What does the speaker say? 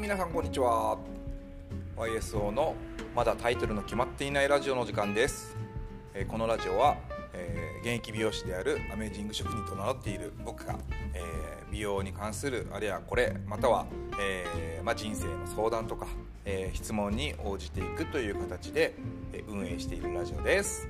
皆さんこんにちは。YSO のまだタイトルの決まっていないラジオの時間です、え、このラジオは、えー、現役美容師であるアメージング職人と名乗っている僕が、えー、美容に関するあれやこれまたは、えまあ、人生の相談とか、え質問に応じていくという形で、え運営しているラジオです。